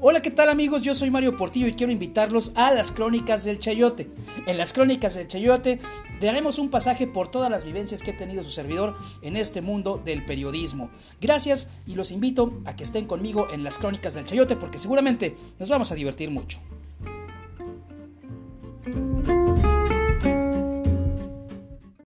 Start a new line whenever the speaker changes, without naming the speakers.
Hola, ¿qué tal amigos? Yo soy Mario Portillo y quiero invitarlos a las Crónicas del Chayote. En las Crónicas del Chayote daremos un pasaje por todas las vivencias que ha tenido su servidor en este mundo del periodismo. Gracias y los invito a que estén conmigo en las Crónicas del Chayote porque seguramente nos vamos a divertir mucho.